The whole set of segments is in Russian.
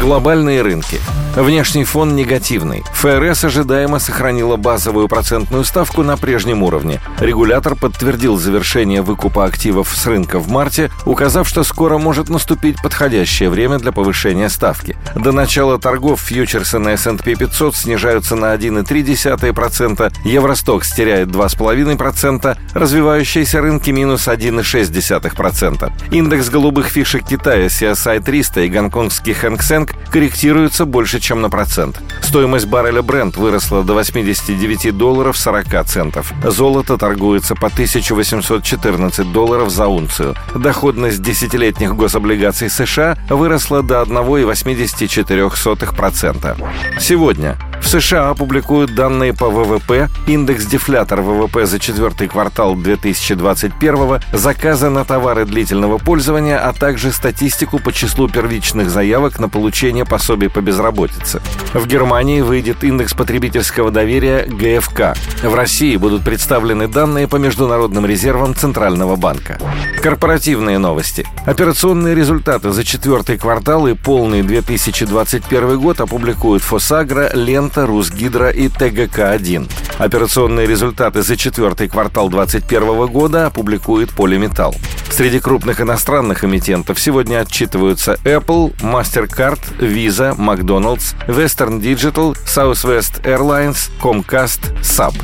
Глобальные рынки. Внешний фон негативный. ФРС ожидаемо сохранила базовую процентную ставку на прежнем уровне. Регулятор подтвердил завершение выкупа активов с рынка в марте, указав, что скоро может наступить подходящее время для повышения ставки. До начала торгов фьючерсы на S&P 500 снижаются на 1,3%, Евростокс теряет 2,5%, развивающиеся рынки минус 1,6%. Индекс голубых фишек Китая CSI 300 и гонконгский Хэнк Сэнк корректируются больше, чем на процент. Стоимость барреля Brent выросла до 89 долларов 40 центов. Золото торгуется по 1814 долларов за унцию. Доходность десятилетних гособлигаций США выросла до 1,84%. Сегодня США опубликуют данные по ВВП, индекс-дефлятор ВВП за четвертый квартал 2021, заказы на товары длительного пользования, а также статистику по числу первичных заявок на получение пособий по безработице. В Германии выйдет индекс потребительского доверия ГФК. В России будут представлены данные по международным резервам Центрального банка. Корпоративные новости. Операционные результаты за четвертый квартал и полный 2021 год опубликуют Фосагра, Лен Лента, Русгидро и ТГК-1. Операционные результаты за четвертый квартал 2021 года опубликует Полиметалл. Среди крупных иностранных эмитентов сегодня отчитываются Apple, MasterCard, Visa, McDonald's, Western Digital, Southwest Airlines, Comcast, SAP.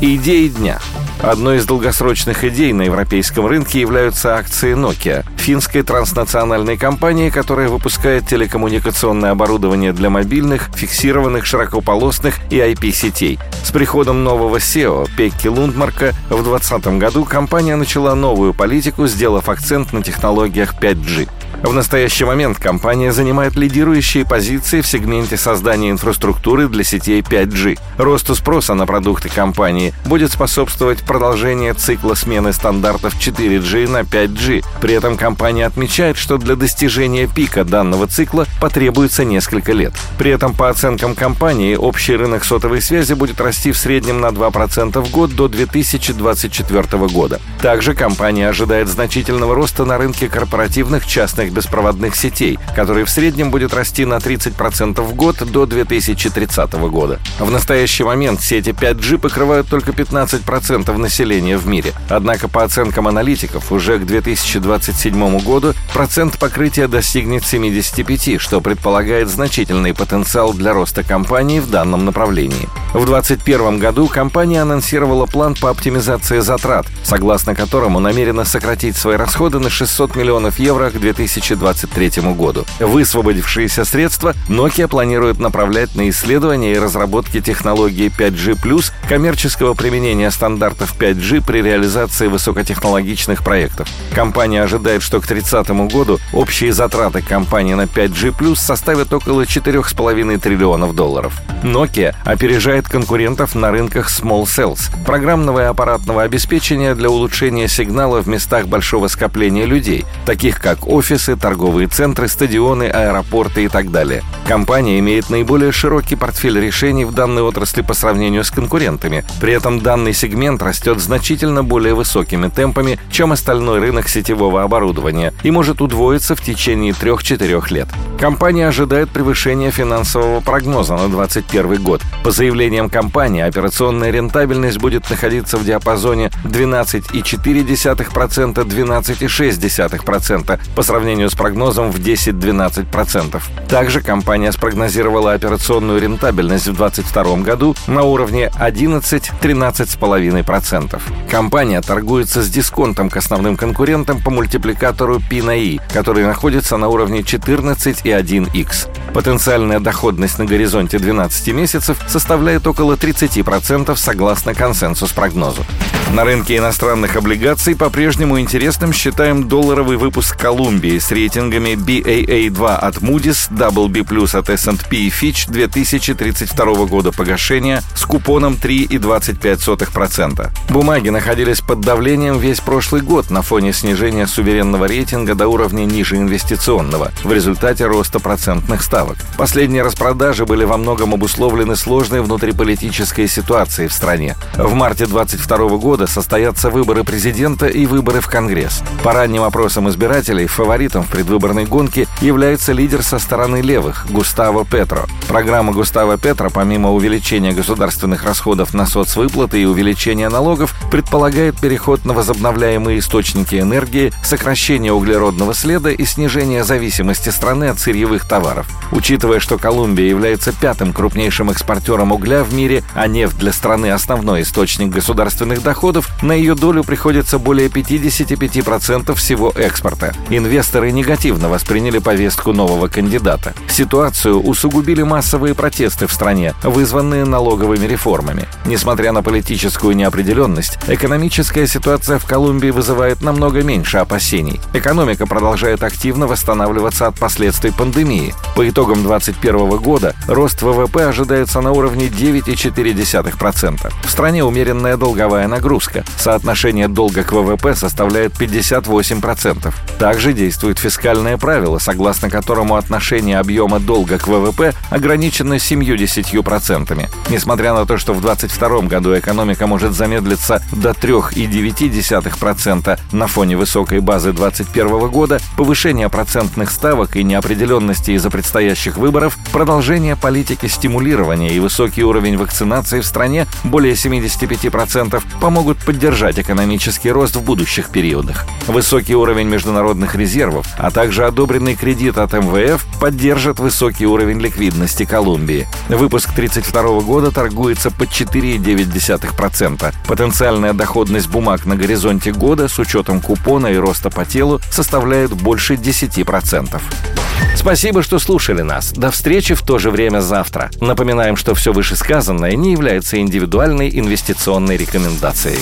Идеи дня – Одной из долгосрочных идей на европейском рынке являются акции Nokia, финской транснациональной компании, которая выпускает телекоммуникационное оборудование для мобильных, фиксированных, широкополосных и IP-сетей. С приходом нового SEO Пекки Лундмарка в 2020 году компания начала новую политику, сделав акцент на технологиях 5G. В настоящий момент компания занимает лидирующие позиции в сегменте создания инфраструктуры для сетей 5G. Росту спроса на продукты компании будет способствовать продолжение цикла смены стандартов 4G на 5G. При этом компания отмечает, что для достижения пика данного цикла потребуется несколько лет. При этом, по оценкам компании, общий рынок сотовой связи будет расти в среднем на 2% в год до 2024 года. Также компания ожидает значительного роста на рынке корпоративных частных беспроводных сетей, который в среднем будет расти на 30% в год до 2030 года. В настоящий момент сети 5G покрывают только 15% населения в мире. Однако, по оценкам аналитиков, уже к 2027 году процент покрытия достигнет 75, что предполагает значительный потенциал для роста компании в данном направлении. В 2021 году компания анонсировала план по оптимизации затрат, согласно которому намерена сократить свои расходы на 600 миллионов евро к 2000 2023 году. Высвободившиеся средства Nokia планирует направлять на исследования и разработки технологии 5G+, коммерческого применения стандартов 5G при реализации высокотехнологичных проектов. Компания ожидает, что к 30 году общие затраты компании на 5G+, составят около 4,5 триллионов долларов. Nokia опережает конкурентов на рынках Small Cells, программного и аппаратного обеспечения для улучшения сигнала в местах большого скопления людей, таких как офисы, торговые центры, стадионы, аэропорты и так далее. Компания имеет наиболее широкий портфель решений в данной отрасли по сравнению с конкурентами. При этом данный сегмент растет значительно более высокими темпами, чем остальной рынок сетевого оборудования и может удвоиться в течение 3-4 лет. Компания ожидает превышения финансового прогноза на 2021 год. По заявлениям компании, операционная рентабельность будет находиться в диапазоне 12,4%-12,6% по сравнению сравнению с прогнозом в 10-12%. Также компания спрогнозировала операционную рентабельность в 2022 году на уровне 11-13,5%. Компания торгуется с дисконтом к основным конкурентам по мультипликатору P на I, который находится на уровне 14,1x. Потенциальная доходность на горизонте 12 месяцев составляет около 30% согласно консенсус-прогнозу. На рынке иностранных облигаций по-прежнему интересным считаем долларовый выпуск Колумбии с рейтингами BAA2 от Moody's, WB+, от S&P и Fitch 2032 года погашения с купоном 3,25%. Бумаги находились под давлением весь прошлый год на фоне снижения суверенного рейтинга до уровня ниже инвестиционного в результате роста процентных ставок. Последние распродажи были во многом обусловлены сложной внутриполитической ситуацией в стране. В марте 2022 года состоятся выборы президента и выборы в Конгресс. По ранним опросам избирателей фаворитом в предвыборной гонке является лидер со стороны левых Густаво Петро. Программа Густаво Петро, помимо увеличения государственных расходов на соцвыплаты и увеличения налогов, предполагает переход на возобновляемые источники энергии, сокращение углеродного следа и снижение зависимости страны от сырьевых товаров. Учитывая, что Колумбия является пятым крупнейшим экспортером угля в мире, а нефть для страны основной источник государственных доходов, на ее долю приходится более 55% всего экспорта. Инвесторы негативно восприняли повестку нового кандидата. Ситуацию усугубили массовые протесты в стране, вызванные налоговыми реформами. Несмотря на политическую неопределенность, экономическая ситуация в Колумбии вызывает намного меньше опасений. Экономика продолжает активно восстанавливаться от последствий пандемии. По итогам 2021 года рост ВВП ожидается на уровне 9,4%. В стране умеренная долговая нагрузка. Соотношение долга к ВВП составляет 58%. Также действует фискальное правило, согласно которому отношение объема долга к ВВП ограничено 70%. Несмотря на то, что в 2022 году экономика может замедлиться до 3,9% на фоне высокой базы 2021 года, повышение процентных ставок и неопределенности из-за предстоящих выборов, продолжение политики стимулирования и высокий уровень вакцинации в стране более 75% помогут поддержать экономический рост в будущих периодах. Высокий уровень международных резервов, а также одобренный кредит от МВФ поддержат высокий уровень ликвидности Колумбии. Выпуск 1932 года торгуется под 4,9%. Потенциальная доходность бумаг на горизонте года с учетом купона и роста по телу составляет больше 10%. Спасибо, что слушали нас. До встречи в то же время завтра. Напоминаем, что все вышесказанное не является индивидуальной инвестиционной рекомендацией.